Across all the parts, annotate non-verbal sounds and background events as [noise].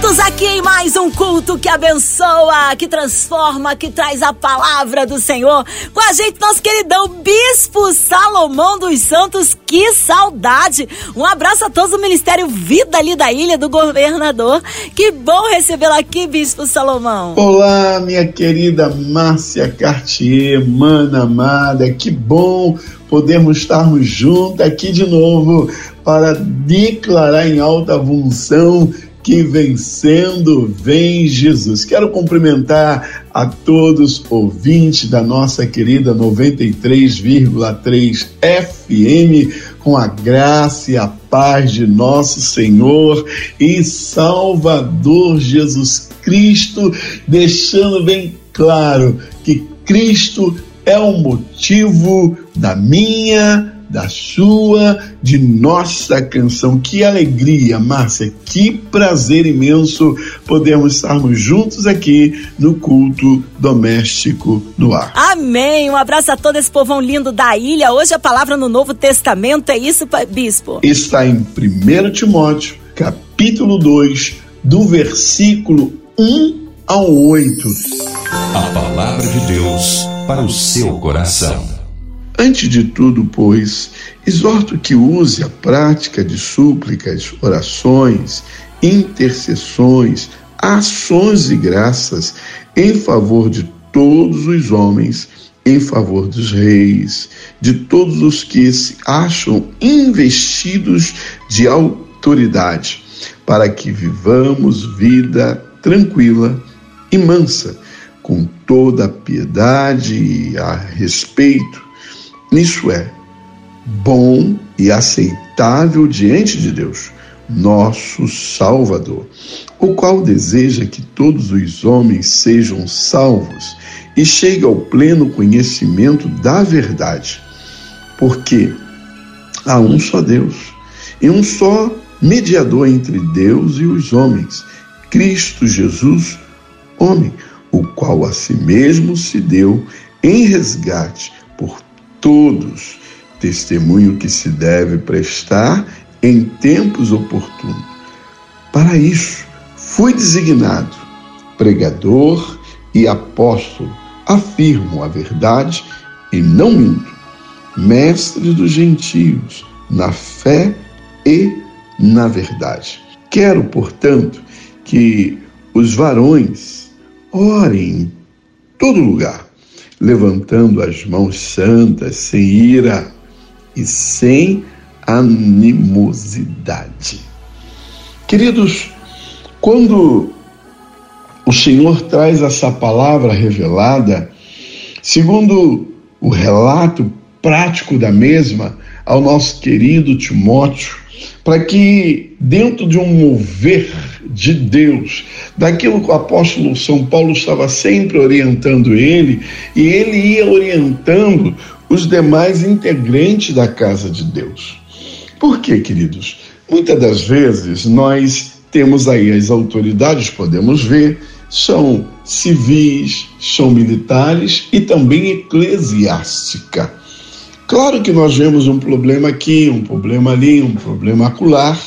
Juntos aqui em mais um culto que abençoa, que transforma, que traz a palavra do Senhor. Com a gente, nosso queridão Bispo Salomão dos Santos. Que saudade! Um abraço a todos do Ministério Vida ali da Ilha do Governador. Que bom recebê-lo aqui, Bispo Salomão. Olá, minha querida Márcia Cartier, mana amada. Que bom podermos estarmos juntos aqui de novo para declarar em alta função que vencendo vem Jesus. Quero cumprimentar a todos ouvintes da nossa querida 93,3 FM com a graça e a paz de nosso Senhor e Salvador Jesus Cristo, deixando bem claro que Cristo é o motivo da minha da sua, de nossa canção. Que alegria, Márcia, que prazer imenso podermos estarmos juntos aqui no culto doméstico no ar. Amém. Um abraço a todo esse povão lindo da ilha. Hoje a palavra no Novo Testamento é isso, bispo? Está em 1 Timóteo, capítulo 2, do versículo 1 ao 8. A palavra de Deus para o seu coração. Antes de tudo, pois, exorto que use a prática de súplicas, orações, intercessões, ações e graças em favor de todos os homens, em favor dos reis, de todos os que se acham investidos de autoridade, para que vivamos vida tranquila e mansa, com toda a piedade e a respeito isso é bom e aceitável diante de Deus, nosso Salvador, o qual deseja que todos os homens sejam salvos e cheguem ao pleno conhecimento da verdade. Porque há um só Deus e um só mediador entre Deus e os homens, Cristo Jesus, homem, o qual a si mesmo se deu em resgate por todos, testemunho que se deve prestar em tempos oportunos. Para isso, fui designado pregador e apóstolo, afirmo a verdade e não minto, mestre dos gentios, na fé e na verdade. Quero, portanto, que os varões orem em todo lugar levantando as mãos santas, sem ira e sem animosidade. Queridos, quando o Senhor traz essa palavra revelada, segundo o relato prático da mesma, ao nosso querido Timóteo, para que, dentro de um mover de Deus, daquilo que o apóstolo São Paulo estava sempre orientando ele, e ele ia orientando os demais integrantes da casa de Deus. Por quê, queridos? Muitas das vezes nós temos aí as autoridades, podemos ver, são civis, são militares e também eclesiástica. Claro que nós vemos um problema aqui, um problema ali, um problema acular,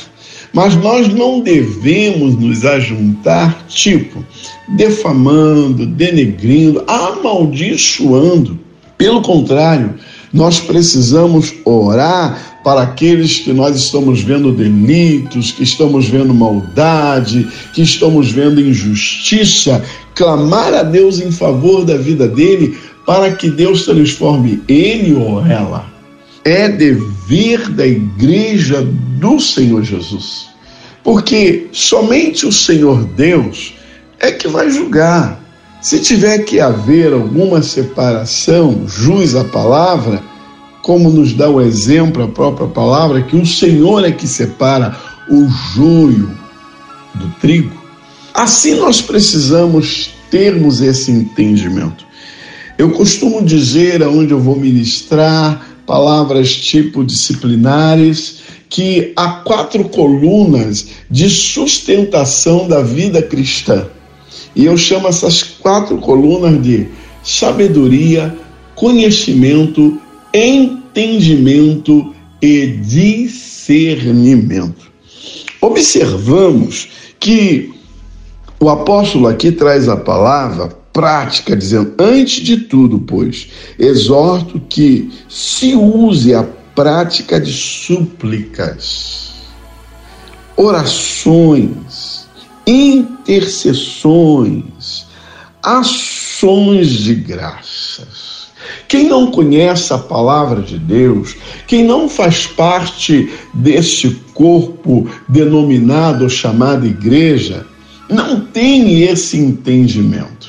mas nós não devemos nos ajuntar, tipo, defamando, denegrindo, amaldiçoando. Pelo contrário, nós precisamos orar para aqueles que nós estamos vendo delitos, que estamos vendo maldade, que estamos vendo injustiça, clamar a Deus em favor da vida dele, para que Deus transforme ele ou ela. É dever da igreja do Senhor Jesus. Porque somente o Senhor Deus é que vai julgar. Se tiver que haver alguma separação, jus a palavra, como nos dá o exemplo a própria palavra, que o Senhor é que separa o joio do trigo. Assim nós precisamos termos esse entendimento. Eu costumo dizer aonde eu vou ministrar palavras tipo disciplinares que há quatro colunas de sustentação da vida cristã. E eu chamo essas quatro colunas de sabedoria, conhecimento, entendimento e discernimento. Observamos que o apóstolo aqui traz a palavra prática, dizendo: antes de tudo, pois, exorto que se use a prática de súplicas, orações, intercessões, ações de graças. Quem não conhece a palavra de Deus, quem não faz parte deste corpo denominado ou chamado igreja, não tem esse entendimento.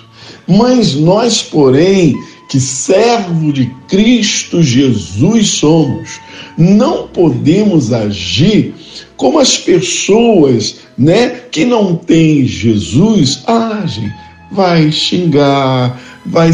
Mas nós, porém, que servo de Cristo Jesus somos, não podemos agir como as pessoas, né, que não têm Jesus agem. Vai xingar, vai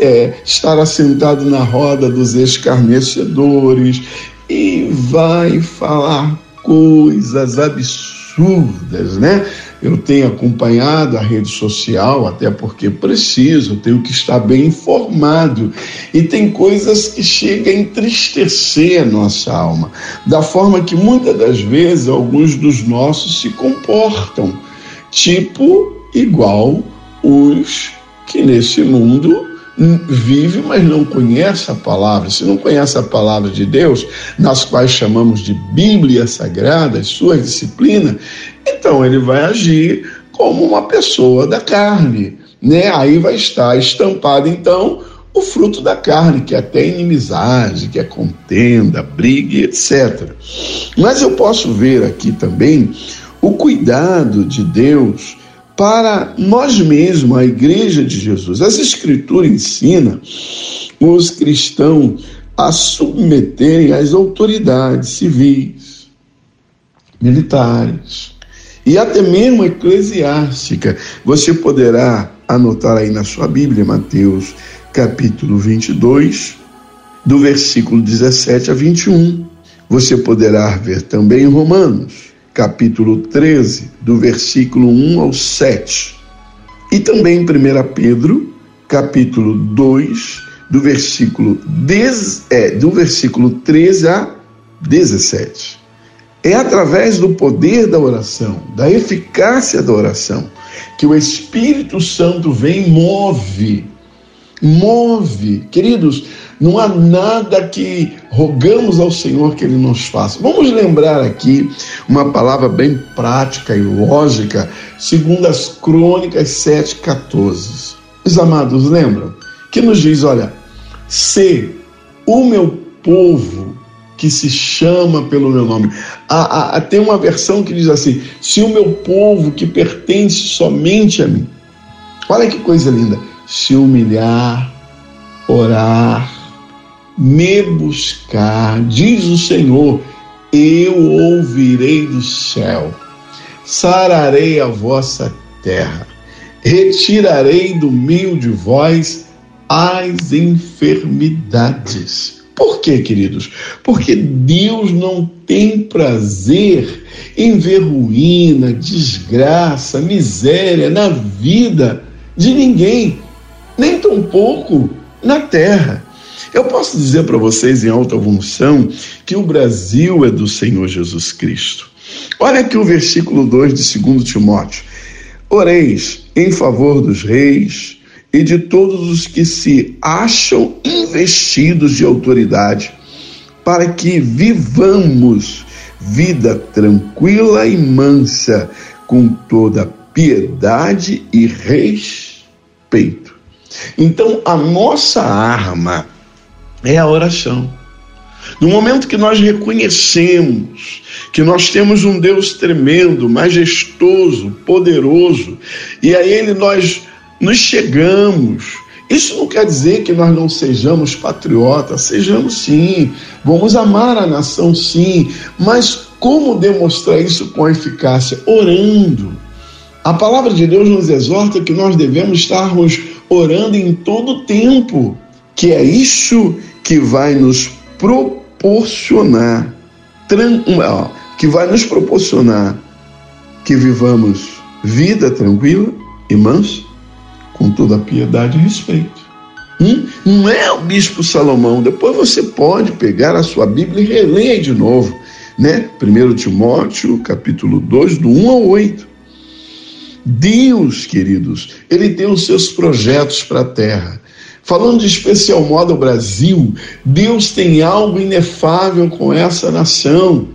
é, estar assentado na roda dos escarnecedores e vai falar coisas absurdas, né? Eu tenho acompanhado a rede social, até porque preciso, tenho que estar bem informado. E tem coisas que chegam a entristecer a nossa alma, da forma que muitas das vezes alguns dos nossos se comportam, tipo igual os que nesse mundo vive, mas não conhece a palavra. Se não conhece a palavra de Deus, nas quais chamamos de Bíblia Sagrada, sua disciplina, então ele vai agir como uma pessoa da carne, né? Aí vai estar estampado então o fruto da carne, que é até inimizade, que é contenda, briga, etc. Mas eu posso ver aqui também o cuidado de Deus para nós mesmos, a igreja de Jesus. As escrituras ensinam os cristãos a submeterem às autoridades civis, militares, e até mesmo eclesiástica. Você poderá anotar aí na sua Bíblia, Mateus capítulo 22, do versículo 17 a 21. Você poderá ver também Romanos, capítulo 13, do versículo 1 ao 7. E também em 1 Pedro, capítulo 2, do versículo, 10, é, do versículo 13 a 17. É através do poder da oração, da eficácia da oração, que o Espírito Santo vem e move. Move. Queridos, não há nada que rogamos ao Senhor que Ele nos faça. Vamos lembrar aqui uma palavra bem prática e lógica, segundo as Crônicas 7,14. Os amados lembram? Que nos diz: olha, se o meu povo que se chama pelo meu nome. Há, há, tem uma versão que diz assim: se o meu povo que pertence somente a mim, olha que coisa linda, se humilhar, orar, me buscar, diz o Senhor, eu ouvirei do céu, sararei a vossa terra, retirarei do meio de vós as enfermidades por quê, queridos? Porque Deus não tem prazer em ver ruína, desgraça, miséria na vida de ninguém, nem tampouco na terra. Eu posso dizer para vocês em alta função que o Brasil é do Senhor Jesus Cristo. Olha aqui o versículo 2 de 2 Timóteo. Oreis em favor dos reis, e de todos os que se acham investidos de autoridade, para que vivamos vida tranquila e mansa, com toda piedade e respeito. Então, a nossa arma é a oração. No momento que nós reconhecemos que nós temos um Deus tremendo, majestoso, poderoso, e a Ele nós nos chegamos. Isso não quer dizer que nós não sejamos patriotas, sejamos sim, vamos amar a nação sim, mas como demonstrar isso com eficácia? Orando. A palavra de Deus nos exorta que nós devemos estarmos orando em todo tempo, que é isso que vai nos proporcionar, que vai nos proporcionar que vivamos vida tranquila, e manso, com toda a piedade e respeito. Hum? Não é o bispo Salomão. Depois você pode pegar a sua Bíblia e reler de novo. Né? 1 Timóteo, capítulo 2, do 1 ao 8. Deus, queridos, ele tem os seus projetos para a terra. Falando de especial modo ao Brasil, Deus tem algo inefável com essa nação.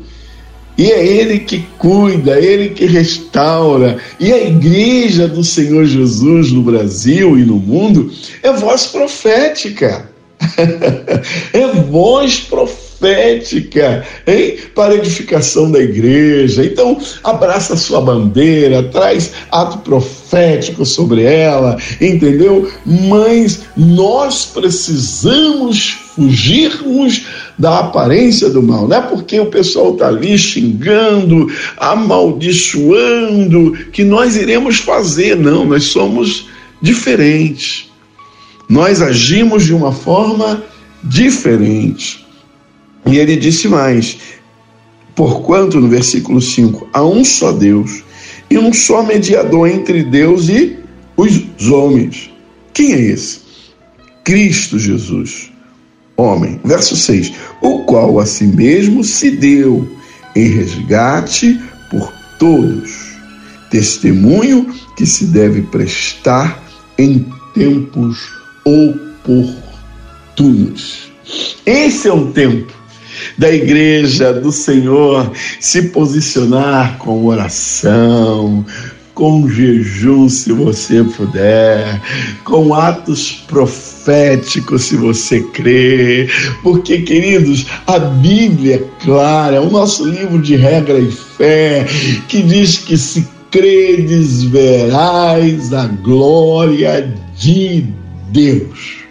E é Ele que cuida, é Ele que restaura. E a igreja do Senhor Jesus no Brasil e no mundo é voz profética. [laughs] é voz profética profética, hein? Para edificação da igreja. Então, abraça a sua bandeira, traz ato profético sobre ela, entendeu? Mas nós precisamos fugirmos da aparência do mal, não é porque o pessoal está ali xingando, amaldiçoando, que nós iremos fazer, não, nós somos diferentes. Nós agimos de uma forma diferente. E ele disse mais: Porquanto, no versículo 5, há um só Deus e um só mediador entre Deus e os homens. Quem é esse? Cristo Jesus, homem. Verso 6: O qual a si mesmo se deu em resgate por todos. Testemunho que se deve prestar em tempos oportunos. Esse é um tempo da igreja do Senhor se posicionar com oração, com jejum, se você puder, com atos proféticos, se você crê, porque, queridos, a Bíblia é clara, o nosso livro de regra e fé, que diz que se credes, verás a glória de Deus.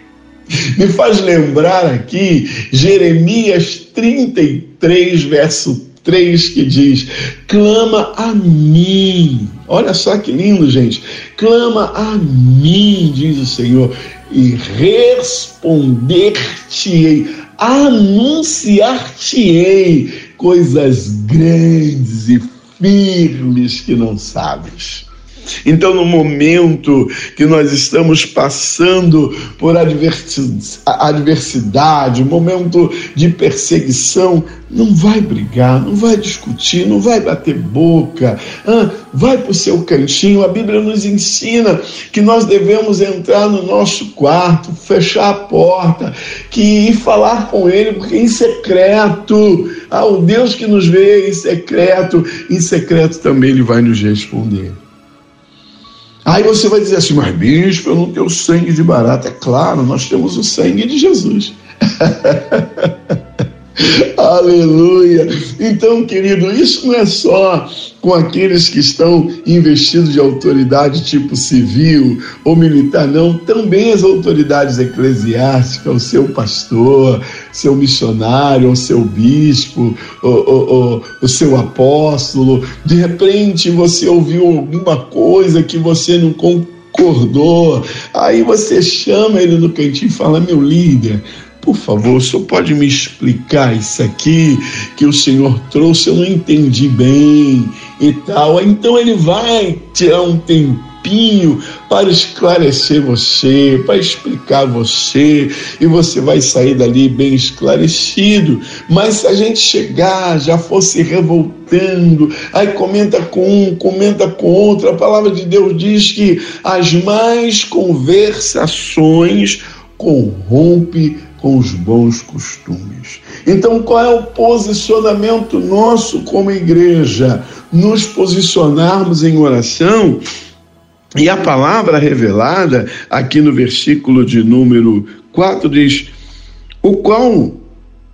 [laughs] Me faz lembrar aqui Jeremias 33, verso 3, que diz: clama a mim. Olha só que lindo, gente. Clama a mim, diz o Senhor, e responder-te-ei, anunciar-te-ei coisas grandes e firmes que não sabes. Então, no momento que nós estamos passando por adversidade, momento de perseguição, não vai brigar, não vai discutir, não vai bater boca, ah, vai para o seu cantinho. A Bíblia nos ensina que nós devemos entrar no nosso quarto, fechar a porta, que ir falar com Ele, porque em secreto, ah, o Deus que nos vê em secreto, em secreto também Ele vai nos responder. Aí você vai dizer assim, mas bispo, eu não tenho sangue de barata. É claro, nós temos o sangue de Jesus. [laughs] Aleluia! Então, querido, isso não é só com aqueles que estão investidos de autoridade tipo civil ou militar, não. Também as autoridades eclesiásticas, o seu pastor, seu missionário, o seu bispo, o, o, o, o seu apóstolo. De repente você ouviu alguma coisa que você não concordou. Aí você chama ele no cantinho e fala: Meu líder, por favor, o senhor pode me explicar isso aqui que o senhor trouxe? Eu não entendi bem e tal. Então ele vai tirar um tempinho para esclarecer você, para explicar você, e você vai sair dali bem esclarecido. Mas se a gente chegar, já fosse revoltando, aí comenta com um, comenta com outro, a palavra de Deus diz que as mais conversações corrompe com os bons costumes. Então, qual é o posicionamento nosso como igreja? Nos posicionarmos em oração. E a palavra revelada aqui no versículo de número 4 diz: O qual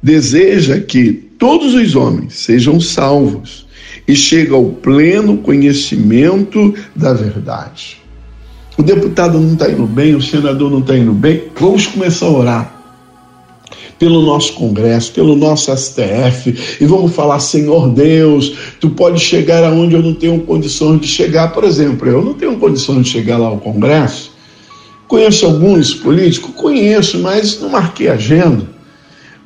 deseja que todos os homens sejam salvos e cheguem ao pleno conhecimento da verdade. O deputado não está indo bem, o senador não está indo bem. Vamos começar a orar pelo nosso Congresso, pelo nosso STF, e vamos falar: Senhor Deus, tu pode chegar aonde eu não tenho condições de chegar. Por exemplo, eu não tenho condições de chegar lá ao Congresso. Conheço alguns políticos? Conheço, mas não marquei agenda.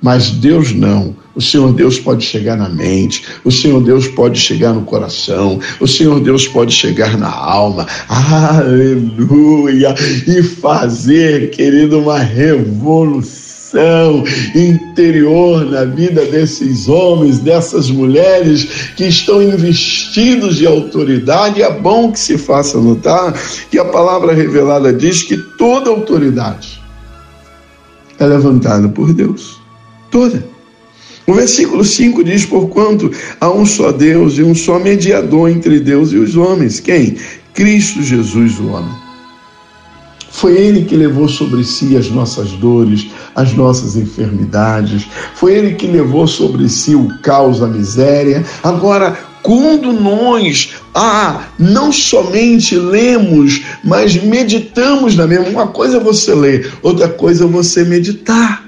Mas Deus não. O Senhor Deus pode chegar na mente, o Senhor Deus pode chegar no coração, o Senhor Deus pode chegar na alma, aleluia, e fazer, querido, uma revolução interior na vida desses homens, dessas mulheres que estão investidos de autoridade. É bom que se faça notar que a palavra revelada diz que toda autoridade é levantada por Deus. Toda. O versículo 5 diz: Porquanto há um só Deus e um só mediador entre Deus e os homens. Quem? Cristo Jesus, o homem. Foi Ele que levou sobre si as nossas dores, as nossas enfermidades. Foi Ele que levou sobre si o caos, a miséria. Agora, quando nós ah, não somente lemos, mas meditamos na mesma, uma coisa é você ler, outra coisa é você meditar.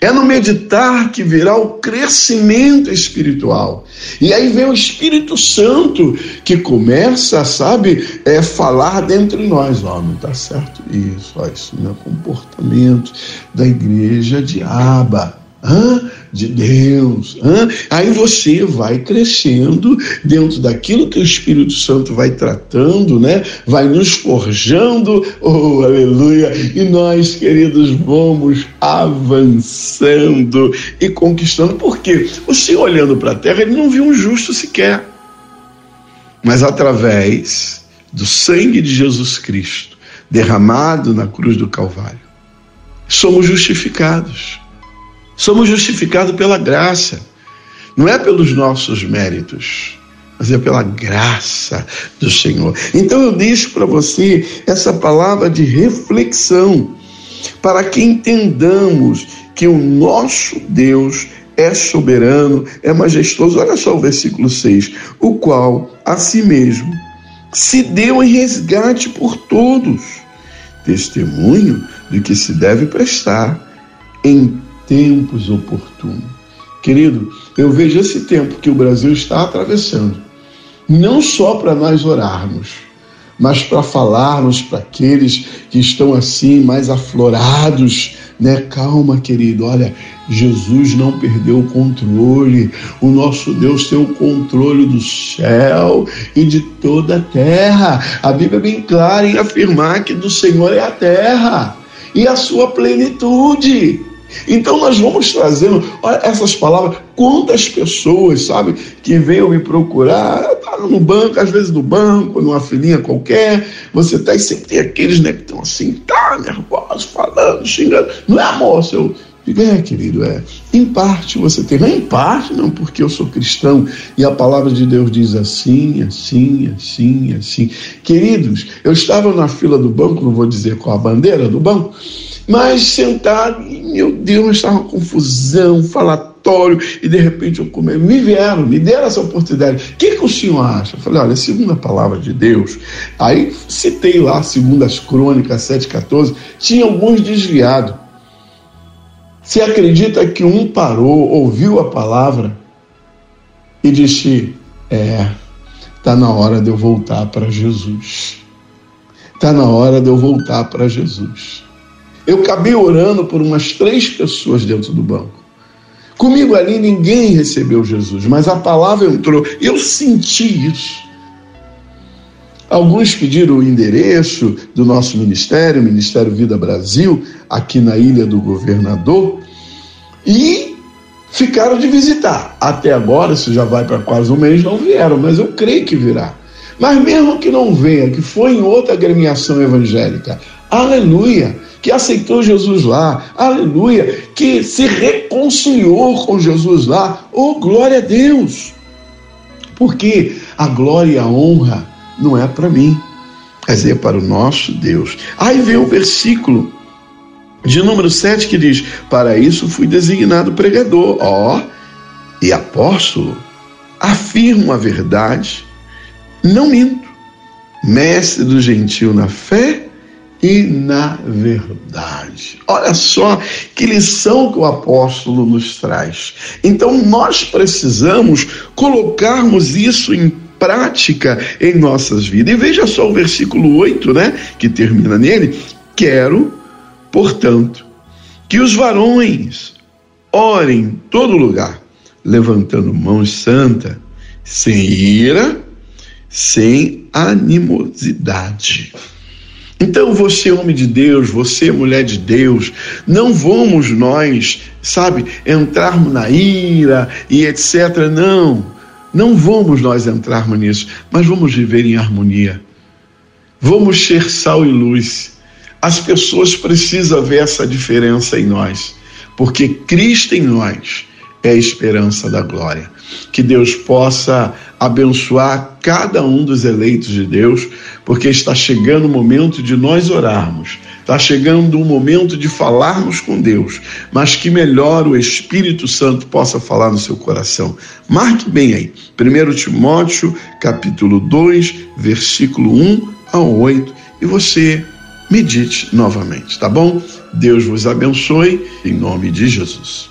É no meditar que virá o crescimento espiritual. E aí vem o Espírito Santo que começa, sabe, é falar dentro de nós, ó, não está certo isso, ó, isso não é comportamento da igreja de Aba. De Deus. Hã? Aí você vai crescendo dentro daquilo que o Espírito Santo vai tratando, né? Vai nos forjando, oh, aleluia. E nós, queridos, vamos avançando e conquistando. Por quê? Você olhando para a terra, ele não viu um justo sequer. Mas através do sangue de Jesus Cristo derramado na cruz do Calvário, somos justificados. Somos justificados pela graça, não é pelos nossos méritos, mas é pela graça do Senhor. Então eu deixo para você essa palavra de reflexão, para que entendamos que o nosso Deus é soberano, é majestoso. Olha só o versículo 6: o qual a si mesmo se deu em resgate por todos, testemunho do que se deve prestar em tempos oportunos. Querido, eu vejo esse tempo que o Brasil está atravessando, não só para nós orarmos, mas para falarmos para aqueles que estão assim mais aflorados, né? Calma, querido, olha, Jesus não perdeu o controle. O nosso Deus tem o controle do céu e de toda a terra. A Bíblia é bem clara em afirmar que do Senhor é a terra e a sua plenitude. Então nós vamos trazendo, olha essas palavras, quantas pessoas, sabe, que veio me procurar, tá no banco, às vezes no banco, numa filinha qualquer, você tá e sempre tem aqueles, né, que estão assim, tá nervosos, falando, xingando, não é amor, seu. É, querido, é. Em parte você tem, em parte não, porque eu sou cristão e a palavra de Deus diz assim, assim, assim, assim. Queridos, eu estava na fila do banco, não vou dizer qual a bandeira do banco, mas sentado, meu Deus, estava confusão, falatório, e de repente eu comi, me vieram, me deram essa oportunidade. O que, que o senhor acha? Eu falei, olha, segundo a palavra de Deus, aí citei lá, segundo as crônicas 7,14, tinha alguns desviados. Você acredita que um parou, ouviu a palavra e disse: É, está na hora de eu voltar para Jesus. Está na hora de eu voltar para Jesus. Eu acabei orando por umas três pessoas dentro do banco. Comigo ali ninguém recebeu Jesus, mas a palavra entrou. Eu senti isso. Alguns pediram o endereço do nosso ministério, Ministério Vida Brasil, aqui na Ilha do Governador, e ficaram de visitar. Até agora, isso já vai para quase um mês, não vieram, mas eu creio que virá. Mas mesmo que não venha, que foi em outra agremiação evangélica, aleluia, que aceitou Jesus lá, aleluia, que se reconciliou com Jesus lá, oh glória a Deus. Porque a glória e a honra não é para mim, mas é para o nosso Deus. Aí vem o versículo de número 7 que diz: Para isso fui designado pregador, ó, e apóstolo, afirmo a verdade, não minto, mestre do gentil na fé e na verdade. Olha só que lição que o apóstolo nos traz. Então nós precisamos colocarmos isso em prática em nossas vidas. E veja só o versículo 8, né, que termina nele: Quero, portanto, que os varões ore em todo lugar, levantando mãos santa, sem ira, sem animosidade. Então, você, homem de Deus, você, mulher de Deus, não vamos nós, sabe, entrarmos na ira e etc. Não, não vamos nós entrarmos nisso, mas vamos viver em harmonia. Vamos ser sal e luz. As pessoas precisam ver essa diferença em nós, porque Cristo em nós é a esperança da glória. Que Deus possa abençoar cada um dos eleitos de Deus, porque está chegando o momento de nós orarmos, está chegando o momento de falarmos com Deus, mas que melhor o Espírito Santo possa falar no seu coração. Marque bem aí, 1 Timóteo, capítulo 2, versículo 1 ao 8, e você medite novamente, tá bom? Deus vos abençoe, em nome de Jesus.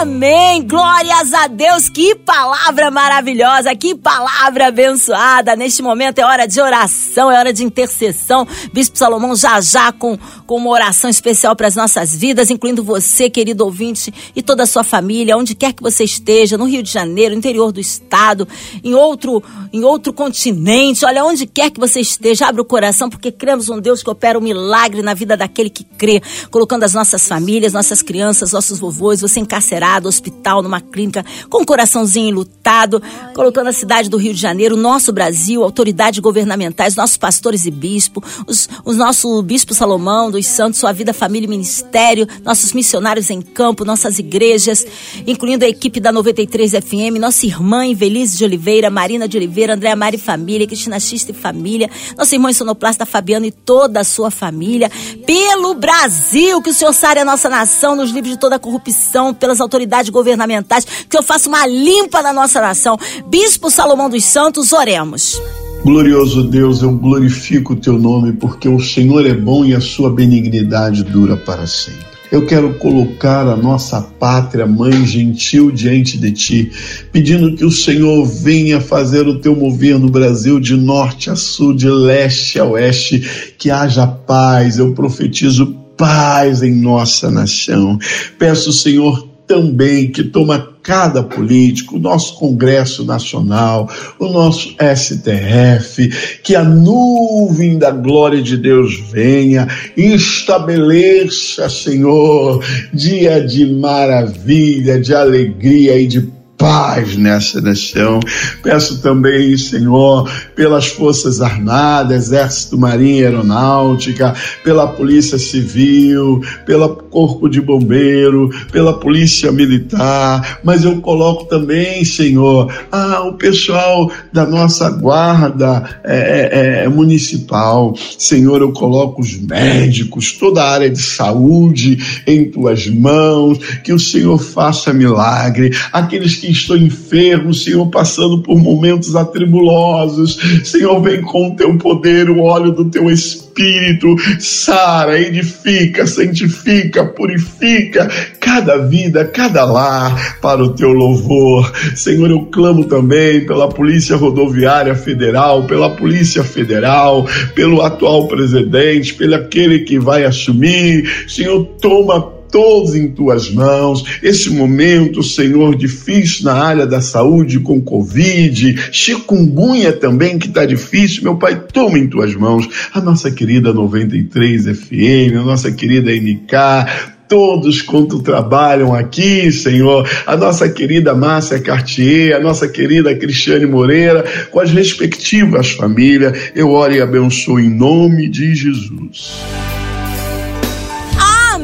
Amém! Glórias a Deus! Que palavra maravilhosa, que palavra abençoada! Neste momento é hora de oração, é hora de intercessão. Bispo Salomão já já com, com uma oração especial para as nossas vidas, incluindo você, querido ouvinte, e toda a sua família, onde quer que você esteja, no Rio de Janeiro, interior do estado, em outro, em outro continente, olha, onde quer que você esteja, abre o coração, porque cremos um Deus que opera um milagre na vida daquele que crê, colocando as nossas famílias, nossas crianças, nossos vovôs, você encarcerado hospital, numa clínica, com um coraçãozinho lutado, colocando a cidade do Rio de Janeiro, nosso Brasil, autoridades governamentais, nossos pastores e bispos, os, os nosso bispo Salomão dos Santos, sua vida, família e ministério, nossos missionários em campo, nossas igrejas, incluindo a equipe da 93 FM, nossa irmã Invelise de Oliveira, Marina de Oliveira, Andréa Mari Família, Cristina Xista e Família, nossa irmã sonoplasta Fabiano e toda a sua família, pelo Brasil, que o Senhor sare a nossa nação, nos livre de toda a corrupção, pelas autoridades governamentais, que eu faça uma limpa na nossa nação. Bispo Salomão dos Santos, oremos. Glorioso Deus, eu glorifico o teu nome, porque o Senhor é bom e a sua benignidade dura para sempre. Eu quero colocar a nossa pátria, mãe gentil, diante de ti, pedindo que o Senhor venha fazer o teu mover no Brasil de norte a sul, de leste a oeste, que haja paz. Eu profetizo paz em nossa nação. Peço, Senhor, também que toma cada político, o nosso Congresso Nacional, o nosso STF, que a nuvem da glória de Deus venha estabeleça, Senhor, dia de maravilha, de alegria e de paz nessa nação. Peço também, Senhor, pelas Forças Armadas, Exército, Marinha, Aeronáutica, pela Polícia Civil, pelo Corpo de Bombeiro, pela Polícia Militar, mas eu coloco também, Senhor, ah, o pessoal da nossa guarda é, é, é, municipal. Senhor, eu coloco os médicos, toda a área de saúde em tuas mãos, que o Senhor faça milagre. Aqueles que estou enfermo, Senhor, passando por momentos atribulosos. Senhor, vem com o teu poder, o óleo do teu Espírito, sara, edifica, santifica, purifica cada vida, cada lar para o teu louvor. Senhor, eu clamo também pela Polícia Rodoviária Federal, pela Polícia Federal, pelo atual presidente, pelo aquele que vai assumir. Senhor, toma todos em tuas mãos. Esse momento, Senhor, difícil na área da saúde com Covid, chikungunya também, que está difícil, meu Pai, toma em tuas mãos a nossa querida 93 FM, a nossa querida NK, todos quanto trabalham aqui, Senhor, a nossa querida Márcia Cartier, a nossa querida Cristiane Moreira, com as respectivas famílias, eu oro e abençoo em nome de Jesus.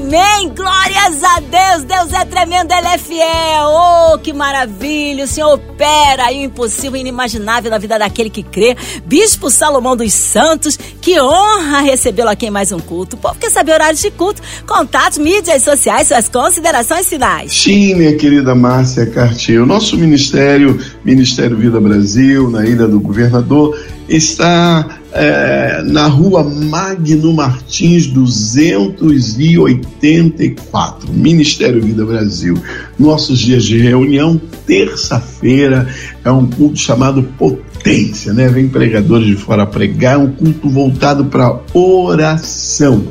Amém! Glórias a Deus! Deus é tremendo, Ele é fiel! Oh, que maravilha! O Senhor opera aí o impossível e inimaginável na vida daquele que crê. Bispo Salomão dos Santos, que honra recebê-lo aqui em mais um culto. O povo quer saber horários de culto, contatos, mídias sociais, suas considerações finais. Sim, minha querida Márcia Cartier, o nosso ministério, Ministério Vida Brasil, na Ilha do Governador, está é, na rua Magno Martins 284, Ministério Vida Brasil. Nossos dias de reunião, terça-feira, é um culto chamado Potência potência, né? Vem pregadores de fora pregar, um culto voltado para oração.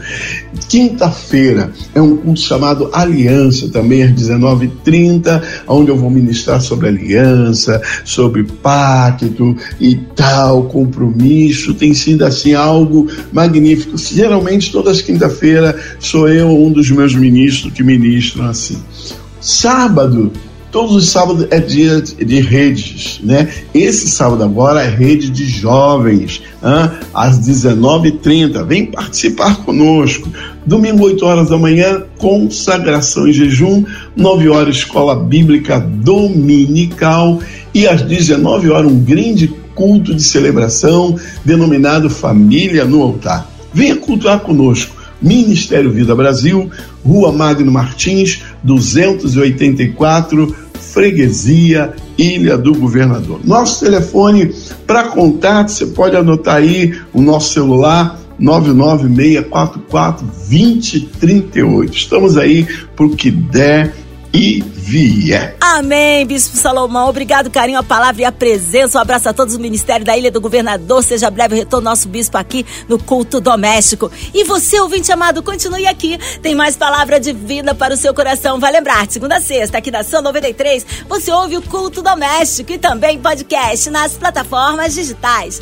Quinta-feira é um culto chamado Aliança, também às 19h30, onde eu vou ministrar sobre aliança, sobre pacto e tal, compromisso. Tem sido assim algo magnífico. Geralmente, todas as quinta-feiras, sou eu um dos meus ministros que ministram assim. Sábado, Todos os sábados é dia de redes, né? Esse sábado agora é rede de jovens, hein? às 19h30. Vem participar conosco. Domingo, 8 horas da manhã, consagração em jejum. 9 horas, escola bíblica dominical. E às 19 horas, um grande culto de celebração denominado Família no Altar. Venha cultuar conosco. Ministério Vida Brasil, Rua Magno Martins, 284, Freguesia, Ilha do Governador. Nosso telefone para contato, você pode anotar aí o nosso celular 996442038. Estamos aí por que der e vier. Amém, Bispo Salomão. Obrigado, carinho, a palavra e a presença. Um abraço a todos do Ministério da Ilha do Governador. Seja breve o retorno nosso bispo aqui no culto doméstico. E você, ouvinte amado, continue aqui. Tem mais palavra de vida para o seu coração. Vai lembrar, segunda a sexta, aqui na São 93, você ouve o culto doméstico e também podcast nas plataformas digitais.